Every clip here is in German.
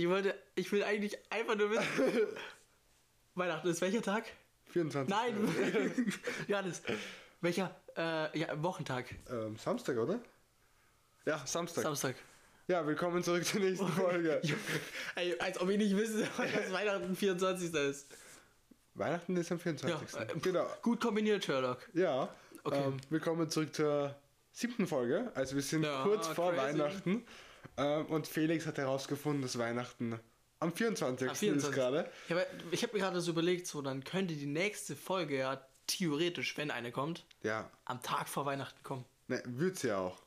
Ich wollte, ich will eigentlich einfach nur wissen. Weihnachten ist welcher Tag? 24. Nein, Johannes. Welcher äh, ja, Wochentag? Ähm, Samstag, oder? Ja, Samstag. Samstag. ja, willkommen zurück zur nächsten Folge. Ey, als ob ich nicht wüsste, dass Weihnachten 24. ist. Weihnachten ist am 24. Ja, äh, genau. Gut kombiniert, Sherlock. Ja, Okay. ähm, willkommen zurück zur siebten Folge. Also wir sind Ja, kurz vor crazy. Weihnachten. Ähm, und Felix hat herausgefunden, dass Weihnachten am 24. Am ist 24. gerade. Ich habe mir gerade so überlegt, so dann könnte die nächste Folge ja theoretisch, wenn eine kommt, Ja, am Tag vor Weihnachten kommen. ne, wird's ja auch.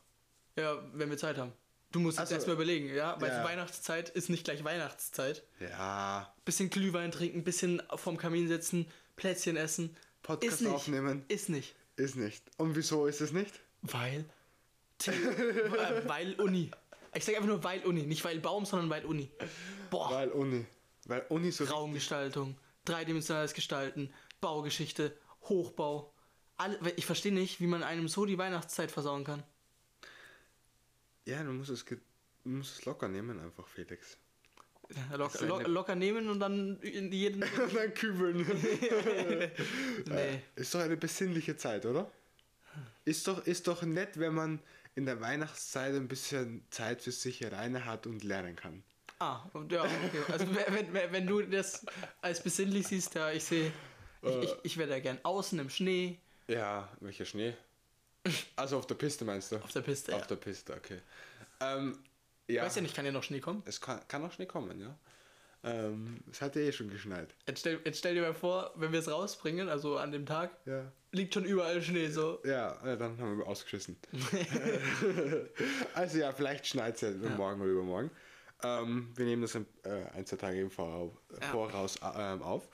Ja, wenn wir Zeit haben. Du musst jetzt Also, erstmal überlegen, ja? Weil ja. Weihnachtszeit ist nicht gleich Weihnachtszeit. Ja, Bisschen Glühwein trinken, bisschen vorm Kamin sitzen, Plätzchen essen. Podcast ist nicht. aufnehmen. Ist nicht. ist nicht. Und wieso ist es nicht? Weil. Äh, weil Uni. Ich sage einfach nur weil Uni. Nicht weil Baum, sondern weil Uni. Boah. Weil Uni. Weil Uni so Raumgestaltung, dreidimensionales Gestalten, Baugeschichte, Hochbau. Alle, ich verstehe nicht, wie man einem so die Weihnachtszeit versauen kann. Ja, du musst es, du musst es locker nehmen einfach, Felix. Ja, lock, Das ist eine- lock, locker nehmen und dann in jeden. Und dann kübeln. nee. Ist doch eine besinnliche Zeit, oder? Ist doch, ist doch nett, wenn man in der Weihnachtszeit ein bisschen Zeit für sich alleine hat und lernen kann. Ah, und ja, okay. Also wenn, wenn, wenn du das als besinnlich siehst, ja, ich sehe. Ich, Äh. ich, ich wäre da gern außen im Schnee. Ja, welcher Schnee? Also auf der Piste meinst du? Auf der Piste, Auf ja. der Piste, okay. Ähm, ja, Weiß ja nicht, kann ja noch Schnee kommen? es kann, kann auch Schnee kommen, ja. Ähm, es hat ja eh schon geschneit. Jetzt stell, jetzt stell dir mal vor, wenn wir es rausbringen, also an dem Tag, Ja. liegt schon überall Schnee so. Ja, äh, dann haben wir ausgeschissen. also ja, vielleicht schneit es ja, morgen oder übermorgen. Ähm, wir nehmen das ein, äh, ein zwei Tage im Voraus, Ja. Voraus ähm, auf.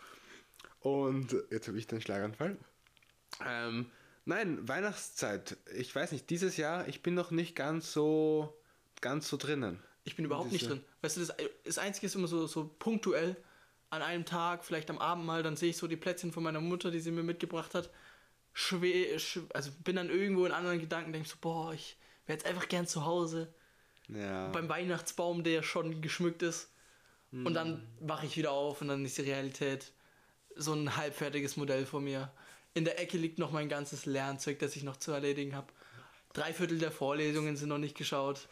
Und jetzt habe ich den Schlaganfall. Ähm, nein, Weihnachtszeit. Ich weiß nicht, dieses Jahr, ich bin noch nicht ganz so, ganz so drinnen. Ich bin überhaupt nicht drin. Weißt du, das, das Einzige ist immer so, so punktuell an einem Tag, vielleicht am Abend mal, dann sehe ich so die Plätzchen von meiner Mutter, die sie mir mitgebracht hat. Schwer, sch- also bin dann irgendwo in anderen Gedanken, denke so, boah, ich wäre jetzt einfach gern zu Hause. Ja. Beim Weihnachtsbaum, der schon geschmückt ist. Und dann wache ich wieder auf und dann ist die Realität so ein halbfertiges Modell vor mir. In der Ecke liegt noch mein ganzes Lernzeug, das ich noch zu erledigen habe. Drei Viertel der Vorlesungen sind noch nicht geschaut.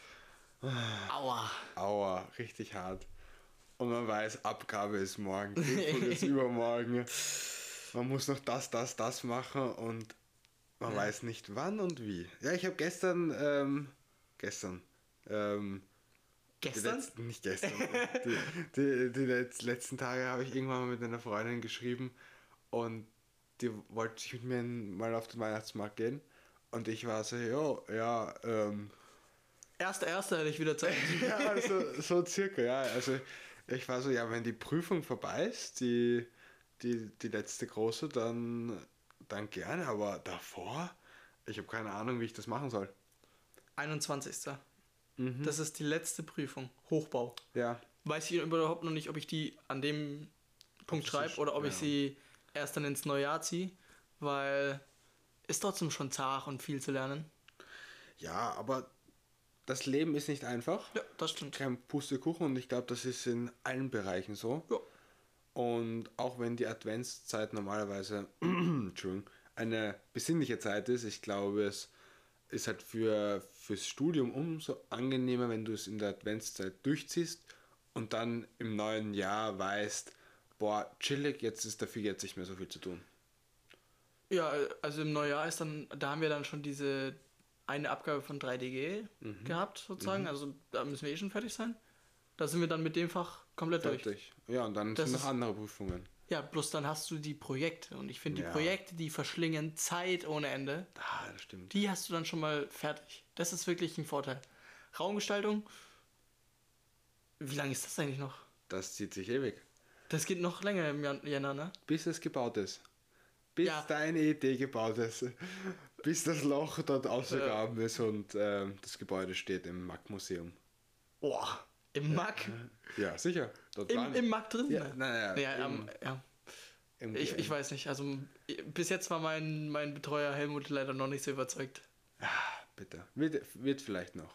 Aua. Aua, richtig hart. Und man weiß, Abgabe ist morgen, Prüfung ist übermorgen. Man muss noch das, das, das machen und man Ja. weiß nicht wann und wie. Ja, ich habe gestern, ähm, gestern, ähm, Gestern? letzten, nicht gestern, die, die, die letz- letzten Tage habe ich irgendwann mal mit einer Freundin geschrieben und die wollte sich mit mir mal auf den Weihnachtsmarkt gehen und ich war so, jo, ja, ähm, Erster, erster hätte ich wieder Zeit. ja, so, so circa, ja. Also ich war so, ja, wenn die Prüfung vorbei ist, die, die, die letzte große, dann, dann gerne, aber davor, ich habe keine Ahnung, wie ich das machen soll. 21. Mhm. Das ist die letzte Prüfung. Hochbau. Ja, Weiß ich überhaupt noch nicht, ob ich die an dem Punkt schreibe oder ob ich ja. sie erst dann ins Neujahr ziehe, weil ist trotzdem schon zart und viel zu lernen. ja, aber das Leben ist nicht einfach. Ja, das stimmt. Kein Pustekuchen und ich glaube, das ist in allen Bereichen so. Ja. Und auch wenn die Adventszeit normalerweise eine besinnliche Zeit ist, ich glaube, es ist halt für, fürs Studium umso angenehmer, wenn du es in der Adventszeit durchziehst und dann im neuen Jahr weißt, boah, chillig, jetzt ist dafür jetzt nicht mehr so viel zu tun. Ja, also im Neujahr ist dann, da haben wir dann schon diese eine Abgabe von 3DG Mhm. gehabt, sozusagen. Also da müssen wir eh schon fertig sein. Da sind wir dann mit dem Fach komplett durch. Fertig. Ja, und dann Das sind noch andere Prüfungen. Ja, bloß dann hast du die Projekte. Und ich finde, Ja. die Projekte, die verschlingen Zeit ohne Ende. Ah, das stimmt. Die hast du dann schon mal fertig. Das ist wirklich ein Vorteil. Raumgestaltung, wie lange ist das eigentlich noch? Das zieht sich ewig. Das geht noch länger im Jänner, ne? Bis es gebaut ist. Bis Ja. deine Idee gebaut ist. Bis das Loch dort ausgegraben ist und ähm, das Gebäude steht im Mack-Museum. Boah, im Mack. Ja, sicher. Dort Im, waren- im Mack drin? Ja, naja, ja, im- ähm, ja. im- Ich, ich weiß nicht. Also bis jetzt war mein, mein Betreuer Helmut leider noch nicht so überzeugt. Ah, bitte. Wird, wird vielleicht noch.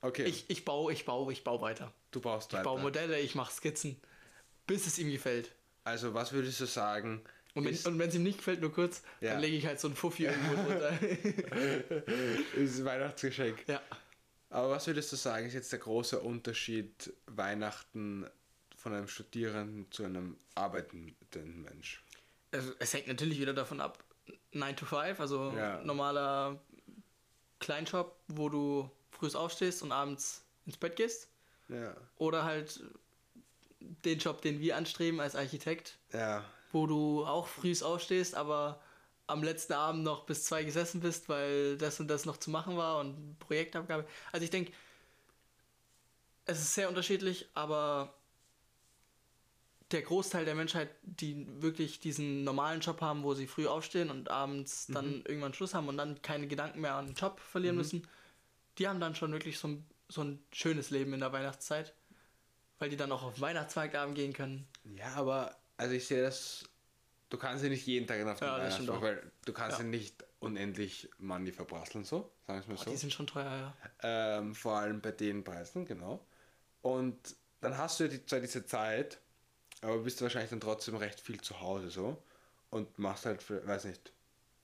Okay. Ich, ich baue, ich baue, ich baue weiter. du baust Ich weiter. baue Modelle, ich mache Skizzen, bis es ihm gefällt. Also was würdest du sagen? Und wenn ist, es ihm nicht gefällt, nur kurz, Ja. dann lege ich halt so ein Fuffi irgendwo drunter. ist ein Weihnachtsgeschenk. ja. Aber was würdest du sagen, ist jetzt der große Unterschied Weihnachten von einem Studierenden zu einem arbeitenden Mensch? Also, es hängt natürlich wieder davon ab, 9 to 5, also Ja. normaler Kleinjob, wo du früh aufstehst und abends ins Bett gehst. Ja. Oder halt den Job, den wir anstreben als Architekt, Ja. Wo du auch früh aufstehst, aber am letzten Abend noch bis zwei gesessen bist, weil das und das noch zu machen war und Projektabgabe. Also ich denke, es ist sehr unterschiedlich, aber der Großteil der Menschheit, die wirklich diesen normalen Job haben, wo sie früh aufstehen und abends dann irgendwann Schluss haben und dann keine Gedanken mehr an den Job verlieren müssen, die haben dann schon wirklich so ein, so ein schönes Leben in der Weihnachtszeit, weil die dann auch auf Weihnachtsmarktabend gehen können. Ja, aber also ich sehe das, du kannst ja nicht jeden Tag auf den Ja, Weihnachtsmarkt, weil du kannst ja, Ja. nicht unendlich Money verbrasseln, so, sagen wir es mal Oh, so. Die sind schon teuer, ja. Ähm, vor allem bei den Preisen, genau. Und dann hast du ja die, zwar diese Zeit, aber bist du wahrscheinlich dann trotzdem recht viel zu Hause so und machst halt, für, weiß nicht,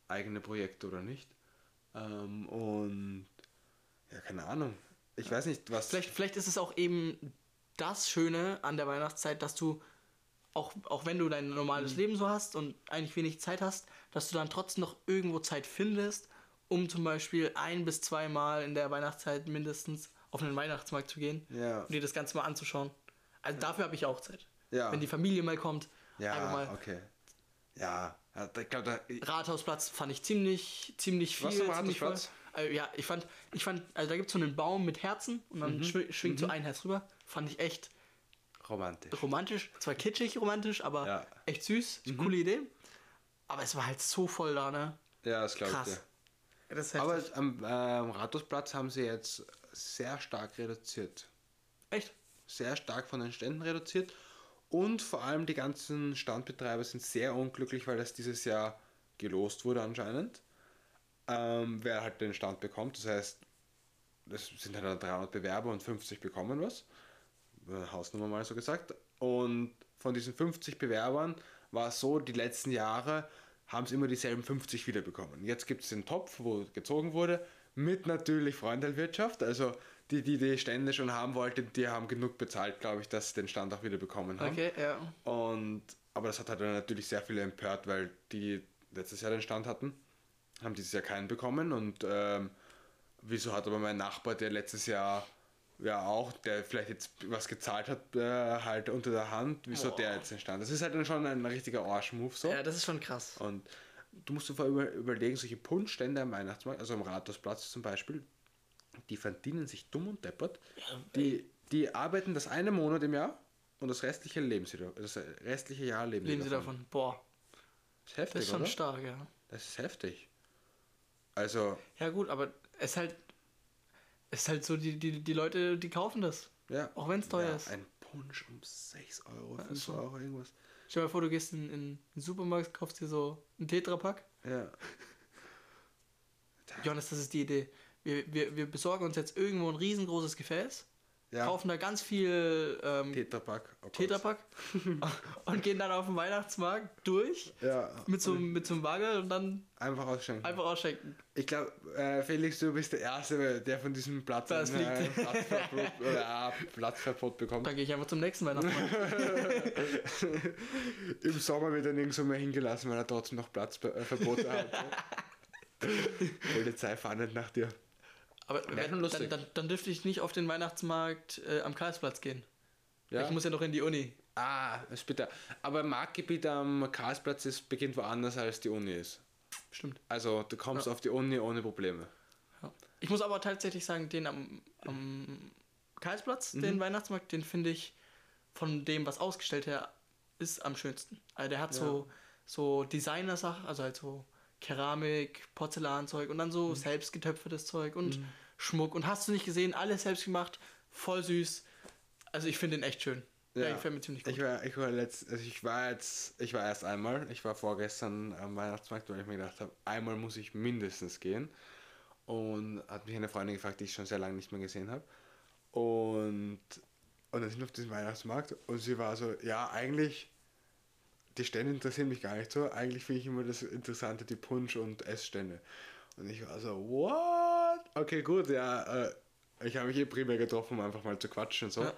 eigene Projekte oder nicht. Ähm, und ja, keine Ahnung. Ich weiß nicht, was. Vielleicht, vielleicht ist es auch eben das Schöne an der Weihnachtszeit, dass du, auch, auch wenn du dein normales Mhm. Leben so hast und eigentlich wenig Zeit hast, dass du dann trotzdem noch irgendwo Zeit findest, um zum Beispiel ein bis zweimal in der Weihnachtszeit mindestens auf einen Weihnachtsmarkt zu gehen Ja. und dir das Ganze mal anzuschauen. Also dafür habe ich auch Zeit. Ja. Wenn die Familie mal kommt, einfach ja, mal. okay. Ja, ich glaube, da. Rathausplatz fand ich ziemlich, ziemlich viel. Am ziemlich voll. Also, ja, ich fand, ich fand, also da gibt es so einen Baum mit Herzen und Mhm. dann schwing, schwingt so ein Herz rüber. Fand ich echt Romantisch. romantisch. Zwar kitschig romantisch, aber Ja. Mhm. echt süß. Coole Idee. Aber es war halt so voll da, ne? Ja, das glaube ich. Ja, Das Aber am ähm, Rathausplatz haben sie jetzt sehr stark reduziert. echt? Sehr stark von den Ständen reduziert. Und vor allem die ganzen Standbetreiber sind sehr unglücklich, weil das dieses Jahr gelost wurde anscheinend. Ähm, wer halt den Stand bekommt. Das heißt, das sind halt dann 300 Bewerber und 50 bekommen was. Äh, Hausnummer mal so gesagt. Und von diesen 50 Bewerbern war es so, die letzten Jahre haben es immer dieselben 50 wiederbekommen. Jetzt gibt es den Topf, wo gezogen wurde, mit natürlich Freundelwirtschaft. Also die, die die Stände schon haben wollten, die haben genug bezahlt, glaube ich, dass sie den Stand auch wieder bekommen haben. Okay, ja. Und, aber das hat halt natürlich sehr viele empört, weil die letztes Jahr den Stand hatten, haben dieses Jahr keinen bekommen. Und ähm, wieso hat aber mein Nachbar, der letztes Jahr ja auch, der vielleicht jetzt was gezahlt hat, äh, halt unter der Hand, wieso Boah. der jetzt den Stand? Das ist halt dann schon ein richtiger Arsch-Move so. Ja, das ist schon krass. Und du musst dir über, überlegen, solche Punschstände am Weihnachtsmarkt, also am Rathausplatz zum Beispiel, die verdienen sich dumm und deppert. Die, die arbeiten das eine Monat im Jahr und das restliche leben sie da- das restliche Jahr leben, Leben sie davon. Boah, Das ist heftig, das ist schon oder? stark, ja. Das ist heftig. Also, Ja gut, aber es halt, ist halt so, die, die, die Leute, die kaufen das. ja. Auch wenn's teuer ja, ist. Ein Punsch um 6 Euro, 5 so. Euro, irgendwas. Stell dir mal vor, du gehst in, in den Supermarkt, kaufst dir so einen Tetrapack. Ja. Johannes, das ist die Idee. Wir, wir, wir besorgen uns jetzt irgendwo ein riesengroßes Gefäß, ja. kaufen da ganz viel ähm, Tetrapack. Oh. Tetrapack und gehen dann auf den Weihnachtsmarkt durch Ja. mit so, mit so einem Wagel und dann Einfach ausschenken. einfach ausschenken. Ich glaube, äh, Felix, du bist der Erste, der von diesem Platz Das ein, äh. Platzverbot, oder, äh, Platzverbot bekommt. Dann gehe ich einfach zum nächsten Weihnachtsmarkt. Im Sommer wird er nirgendwo mehr hingelassen, weil er trotzdem noch Platzverbote hat. Polizei fahndet nach dir. Aber schon wenn, lustig. dann, dann, dann dürfte ich nicht auf den Weihnachtsmarkt äh, am Karlsplatz gehen. Ja? Ich muss ja noch in die Uni. ah, das ist bitter. Aber Marktgebiet am Karlsplatz ist, beginnt woanders als die Uni ist. Stimmt. Also du kommst auf die Uni ohne Probleme. Ja. Ich muss aber tatsächlich sagen, den am, am Karlsplatz, Mhm. den Weihnachtsmarkt, den finde ich von dem, was ausgestellt her ist, am schönsten. Also der hat Ja. so, so Designer-Sachen, also halt so Keramik, Porzellanzeug und dann Mhm. so selbstgetöpfertes Zeug und Schmuck. Und hast du nicht gesehen, alles selbst gemacht, voll süß. Also ich finde den echt schön. Der gefällt mir ziemlich gut. Ich war, ich war letzt, also ich war jetzt, ich war erst einmal, ich war vorgestern am Weihnachtsmarkt, weil ich mir gedacht habe, einmal muss ich mindestens gehen. Und hat mich eine Freundin gefragt, die ich schon sehr lange nicht mehr gesehen habe. Und, und dann sind wir auf diesem Weihnachtsmarkt und sie war so, ja, eigentlich, die Stände interessieren mich gar nicht so. Eigentlich finde ich immer das Interessante die Punsch- und Essstände. Und ich war so, what? Okay, gut, ja, äh, ich habe mich eh primär getroffen, um einfach mal zu quatschen und so. Äh,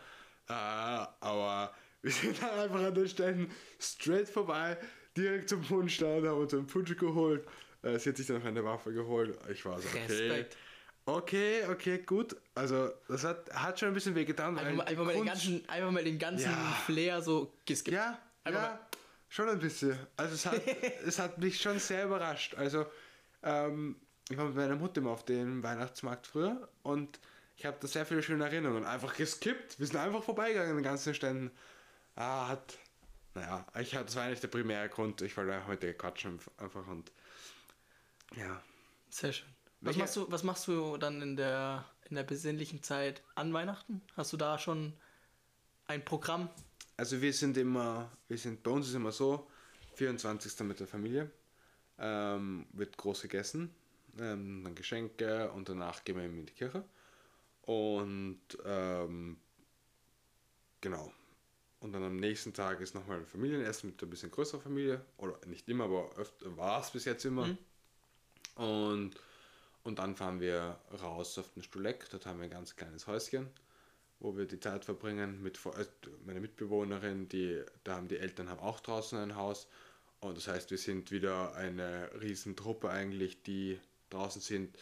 aber wir sind dann einfach an den Ständen straight vorbei, direkt zum Punschstand, haben uns einen Punsch geholt. Äh, sie hat sich dann noch eine Waffe geholt. Ich war so, okay. Respekt. Okay, okay, gut. Also, das hat, hat schon ein bisschen wehgetan. Einfach mal, einfach, mal den ganzen, einfach mal den ganzen Ja. Flair so geskippt. ja, Einfach ja, schon ein bisschen. Also es hat, es hat mich schon sehr überrascht. Also ähm, ich war mit meiner Mutter immer auf dem Weihnachtsmarkt früher und ich habe da sehr viele schöne Erinnerungen. Einfach geskippt. Wir sind einfach vorbeigegangen an den ganzen Ständen. Ah, hat, naja, ich, das war eigentlich der primäre Grund. Ich wollte heute quatschen einfach und ja. Sehr schön. Was Welche- machst, du, was machst du dann in der, in der besinnlichen Zeit an Weihnachten? Hast du da schon ein Programm? Also wir sind immer, wir sind, bei uns ist immer so, 24. mit der Familie, ähm, wird groß gegessen, ähm, dann Geschenke und danach gehen wir eben in die Kirche. Und ähm, genau. Und dann am nächsten Tag ist nochmal ein Familienessen mit ein bisschen größerer Familie. Oder nicht immer, aber öfter war es bis jetzt immer. Und, und dann fahren wir raus auf den Stuleck. Dort haben wir ein ganz kleines Häuschen, wo wir die Zeit verbringen. Mit äh, meine Mitbewohnerin, die, da haben die Eltern haben auch draußen ein Haus. Und das heißt, wir sind wieder eine Riesentruppe eigentlich, die draußen sind.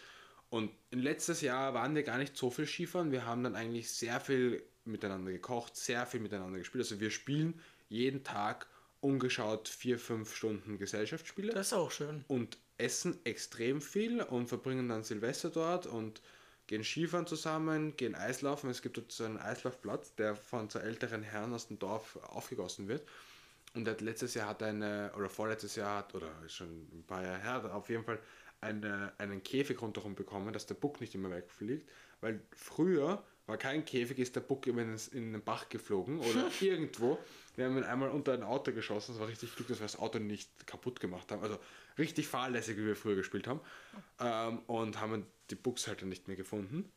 Und letztes Jahr waren wir gar nicht so viel Skifahren. Wir haben dann eigentlich sehr viel miteinander gekocht, sehr viel miteinander gespielt. Also wir spielen jeden Tag ungeschaut vier, fünf Stunden Gesellschaftsspiele Das ist auch schön. und essen extrem viel und verbringen dann Silvester dort und gehen Skifahren zusammen, gehen Eislaufen. Es gibt dort so einen Eislaufplatz, der von so älteren Herren aus dem Dorf aufgegossen wird. Und er hat letztes Jahr hat eine, oder vorletztes Jahr hat, oder schon ein paar Jahre her, er auf jeden Fall eine, einen Käfig rundherum bekommen, dass der Buck nicht immer wegfliegt. Weil früher war kein Käfig, ist der Buck in, den- Bach geflogen oder irgendwo. Wir haben ihn einmal unter ein Auto geschossen, das war richtig Glück, dass wir das Auto nicht kaputt gemacht haben. Also richtig fahrlässig, wie wir früher gespielt haben. Ähm, und haben die Buchs halt dann nicht mehr gefunden.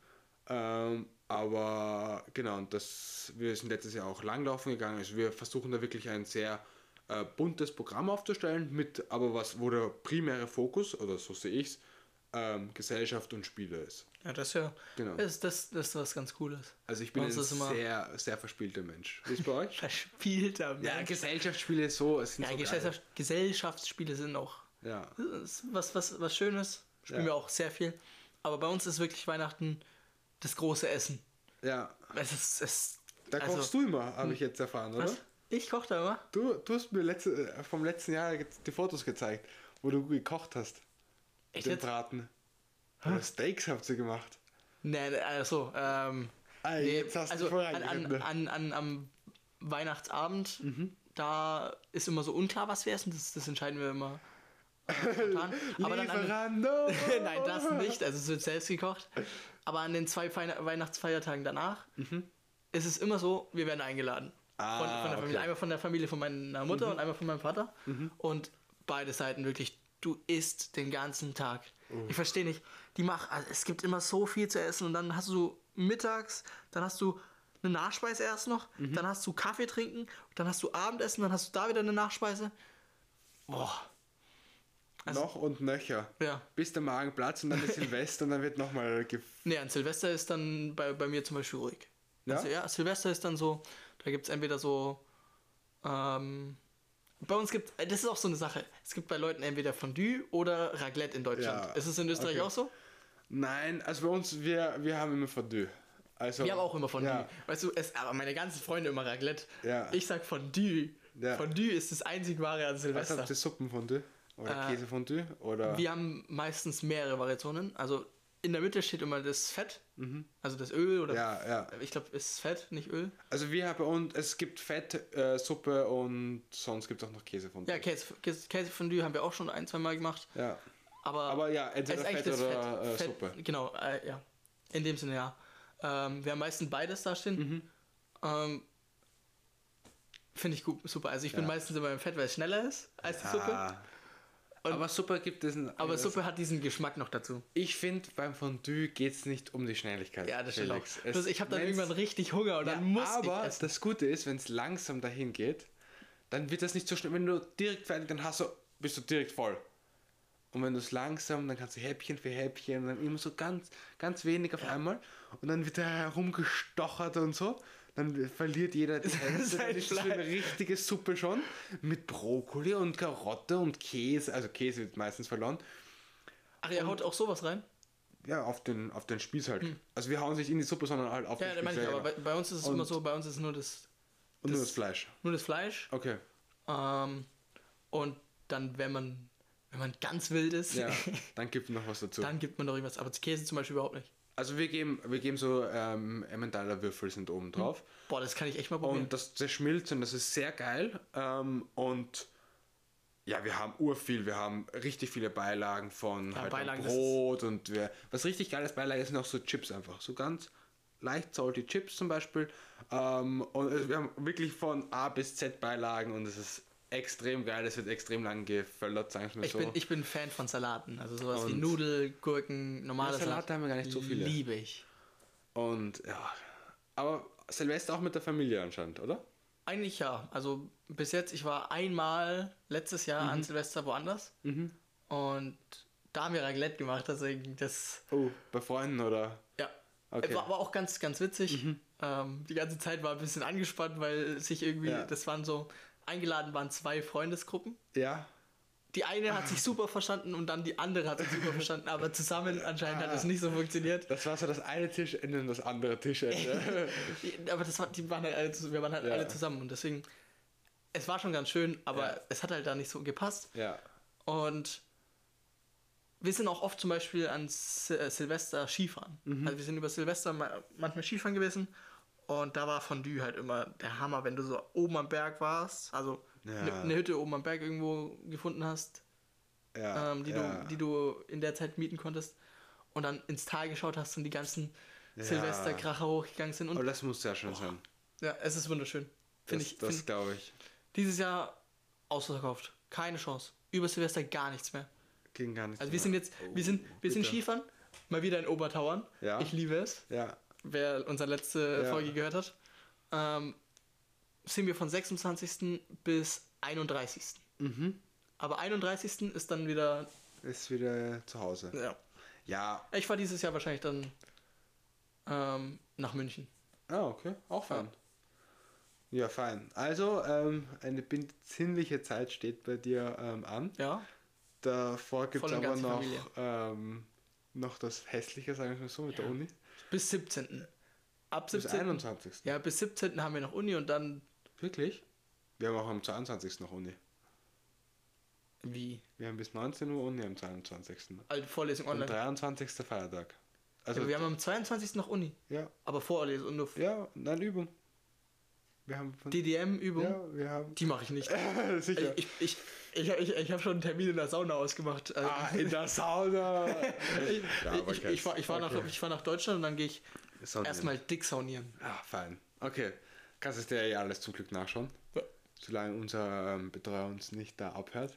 Ähm, aber genau, und das, wir sind letztes Jahr auch langlaufen gegangen. Also wir versuchen da wirklich ein sehr äh, buntes Programm aufzustellen, mit aber was, wo der primäre Fokus, oder so sehe ich es, ähm, Gesellschaft und Spiele ist. Ja, das ist ja. Genau. Das, das, das ist was ganz Cooles. Also ich bin ein sehr, sehr verspielter Mensch. Wie ist bei euch? Verspielter ja, Mensch. Gesellschaftsspiele so, es sind Ja, so. Gesellschaft, Gesellschaftsspiele sind auch Ja. was, was, was Schönes. Spielen Ja. wir auch sehr viel. Aber bei uns ist wirklich Weihnachten das große Essen. ja. Es ist, es, Da also- kochst du immer, habe ich jetzt erfahren, oder? Was? Ich koche da immer. Du, du hast mir letzte, äh, vom letzten Jahr die Fotos gezeigt, wo du gekocht hast. Echt den jetzt? Braten. Oder Steaks habt ihr gemacht. Nee, nee, also, ähm, Ah, nee, jetzt hast du also voll an, an, reingeritten. an, an, am Weihnachtsabend, Mhm. da ist immer so unklar, was wir essen. Das, das entscheiden wir immer äh. Aber dann an! Nein, das nicht. Also es wird selbst gekocht. Aber an den zwei Feine Weihnachtsfeiertagen danach ist es immer so, wir werden eingeladen. Mhm. Ah, von, von der Familie. okay. Mhm. Einmal von der Familie von meiner Mutter und einmal von meinem Vater. Und beide Seiten wirklich, du isst den ganzen Tag. Ich verstehe nicht. Die machen, also es gibt immer so viel zu essen und dann hast du mittags, dann hast du eine Nachspeise erst noch, Mhm. dann hast du Kaffee trinken, dann hast du Abendessen, dann hast du da wieder eine Nachspeise. Boah. Also- Noch und nöcher. Ja. Bis der Magen platzt und dann ist Silvester und dann wird nochmal gef Nee, an Silvester ist dann bei, bei mir zum Beispiel ruhig. Ja? Also, ja, Silvester ist dann so, da gibt es entweder so, ähm, bei uns gibt das ist auch so eine Sache. Es gibt bei Leuten entweder Fondue oder Raclette in Deutschland. Ja, Ist es in Österreich okay. auch so? Nein, also bei uns, wir, wir haben immer Fondue. Also, Wir haben auch immer Fondue. Ja, Weißt du, es, aber meine ganzen Freunde immer Raclette. Ja. Ich sag Fondue. Ja. Fondue ist das einzig wahre an was Silvester. habt ihr Suppenfondue? Oder Äh, Käsefondue? Oder? Wir haben meistens mehrere Variationen. Also in der Mitte steht immer das Fett, also das Öl oder Mhm. Ja, ja. ich glaube, ist Fett, nicht Öl. Also wir haben uns, es gibt Fett, äh, Suppe und sonst gibt es auch noch Käsefondue. Ja, Käse, Käse, Käsefondue haben wir auch schon ein, zwei Mal gemacht. Ja. Aber, Aber ja, entweder es Fett oder äh, Fett, Suppe. Genau, äh, ja. In dem Sinne, ja. Ähm, wir haben meistens beides da stehen. Mhm. Ähm, Finde ich gut, super. Also ich bin Ja. meistens immer im Fett, weil es schneller ist als die Suppe. Und, aber Suppe gibt es ein, aber das- Suppe hat diesen Geschmack noch dazu. Ich finde, beim Fondue geht es nicht um die Schnelligkeit. Ja, das stimmt auch. Es- ich habe dann irgendwann richtig Hunger und Ja, dann muss aber ich essen. das Gute ist, wenn es langsam dahin geht, dann wird das nicht so schnell. Wenn du direkt fertig, dann hast du, bist du direkt voll. Und wenn du es langsam, dann kannst du Häppchen für Häppchen und dann immer so ganz, ganz wenig auf einmal. Und dann wird da herumgestochert und so. Dann verliert jeder die Hälfte. Dann ist das so eine richtige Suppe schon. Mit Brokkoli und Karotte und Käse. Also Käse wird meistens verloren. Ach, ihr haut auch sowas rein? Ja, auf den, auf den Spieß halt. Also wir hauen nicht in die Suppe, sondern halt auf Hm. Ja, den da Spieß. meine ich, aber bei, bei uns ist es Und- immer so, bei uns ist nur das, und nur das- das Fleisch. nur das Fleisch. Okay. Ähm, und dann, wenn man, wenn man ganz wild ist, Ja, dann gibt noch was dazu. dann gibt man noch irgendwas. Aber Käse zum Beispiel überhaupt nicht. Also wir geben, wir geben so ähm, Emmentaler Würfel sind oben drauf. Boah, das kann ich echt mal probieren. Und das zerschmilzt und das ist sehr geil. Ähm, und ja, wir haben urviel. Wir haben richtig viele Beilagen von Ja, halt Beilagen, Brot und wir, was richtig geiles Beilage sind auch so Chips einfach. So ganz leicht salty Chips zum Beispiel. Ähm, und es- wir haben wirklich von A bis Z Beilagen und es ist extrem geil. Es wird extrem lang geföllert, sagen wir ich, so. bin, ich bin Fan von Salaten. Also sowas wie Und- Nudel, Gurken, normale Ja, Salate haben wir gar nicht so viele. Liebe ich. Und ja, aber Silvester auch mit der Familie anscheinend, oder? Eigentlich ja. Also bis jetzt, ich war einmal letztes Jahr Mhm. an Silvester woanders. Und da haben wir Raclette gemacht, deswegen das. Oh, bei Freunden oder? Ja. Okay. Mhm. War, war auch ganz, ganz witzig. Ähm, die ganze Zeit war ein bisschen angespannt, weil sich irgendwie, Ja. das waren so, eingeladen waren zwei Freundesgruppen. Ja. Die eine hat sich super verstanden und dann die andere hat sich super verstanden, aber zusammen anscheinend hat es nicht so funktioniert. Das war so das eine Tischende und das andere Tischende. Aber das war, die waren halt alle, wir waren halt Ja. alle zusammen und deswegen, es war schon ganz schön, aber Ja. es hat halt da nicht so gepasst. ja. Und wir sind auch oft zum Beispiel an äh, Silvester Skifahren. Mhm. Also wir sind über Silvester ma- manchmal Skifahren gewesen und da war Fondue halt immer der Hammer, wenn du so oben am Berg warst, also Ja. eine eine Hütte oben am Berg irgendwo gefunden hast, Ja. ähm, die, ja. du, die du in der Zeit mieten konntest und dann ins Tal geschaut hast und die ganzen. Silvesterkracher hochgegangen sind. Und Aber das muss ja schon sein. ja, es ist wunderschön. Finde ich. das glaube ich. dieses Jahr ausverkauft. Keine Chance. Über Silvester gar nichts mehr. Ging gar nicht. Also wir sind jetzt, wir sind, wir sind bitter. Skifahren, mal wieder in Obertauern. Ja. Ich liebe es. Ja. Wer unsere letzte Ja. Folge gehört hat. Ähm, sind wir von 26. bis 31. Mhm. Aber 31. ist dann wieder. Ist wieder zu Hause. Ja. Ja. Ich fahre dieses Jahr wahrscheinlich dann ähm, nach München. Ah, okay. Auch fein. Ja, fein. Also, ähm, eine besinnliche Zeit steht bei dir ähm, an. Ja. Davor gibt es aber noch, ähm, noch das Hässliche, sagen wir mal so, mit der Uni. Bis 17. Ab Bis 17. 21. Ja, bis 17. haben wir noch Uni und dann. Wirklich? Wir haben auch am 22. noch Uni. Wie? Wir haben bis 19 Uhr Uni am 22. Alte Vorlesung online. 23. Feiertag. Also, ja, wir haben am 22. noch Uni. ja, Aber Vorlesung und nur ja, nein, Übung. Wir haben DDM-Übung. Ja, wir haben. Die mache ich nicht. Sicher. Ich, ich, ich, ich, ich habe schon einen Termin in der Sauna ausgemacht. Also, Ah, in der Sauna! ich, Ja, ich, ich, fahr, ich, fahr nach, okay. ich fahr nach Deutschland und dann gehe ich Saunieren. erstmal dick saunieren. Ah, fein. Okay. Kannst es dir ja alles zum Glück nachschauen. Ja. Solange unser ähm, Betreuer uns nicht da abhört.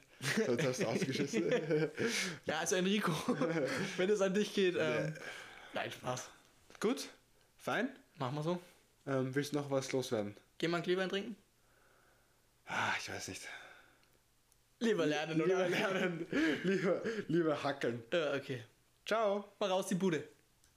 Sonst hast du ausgeschissen. Ja, also Enrico, wenn es an dich geht, ähm, nein, Spaß. Gut, fein. Machen wir so. Ähm, willst du noch was loswerden? Gehen wir einen Glühwein trinken? Ah, ich weiß nicht. Lieber lernen, oder? Lieber lernen, lieber, lieber hackeln. Ja, okay. Ciao. Mal raus die Bude.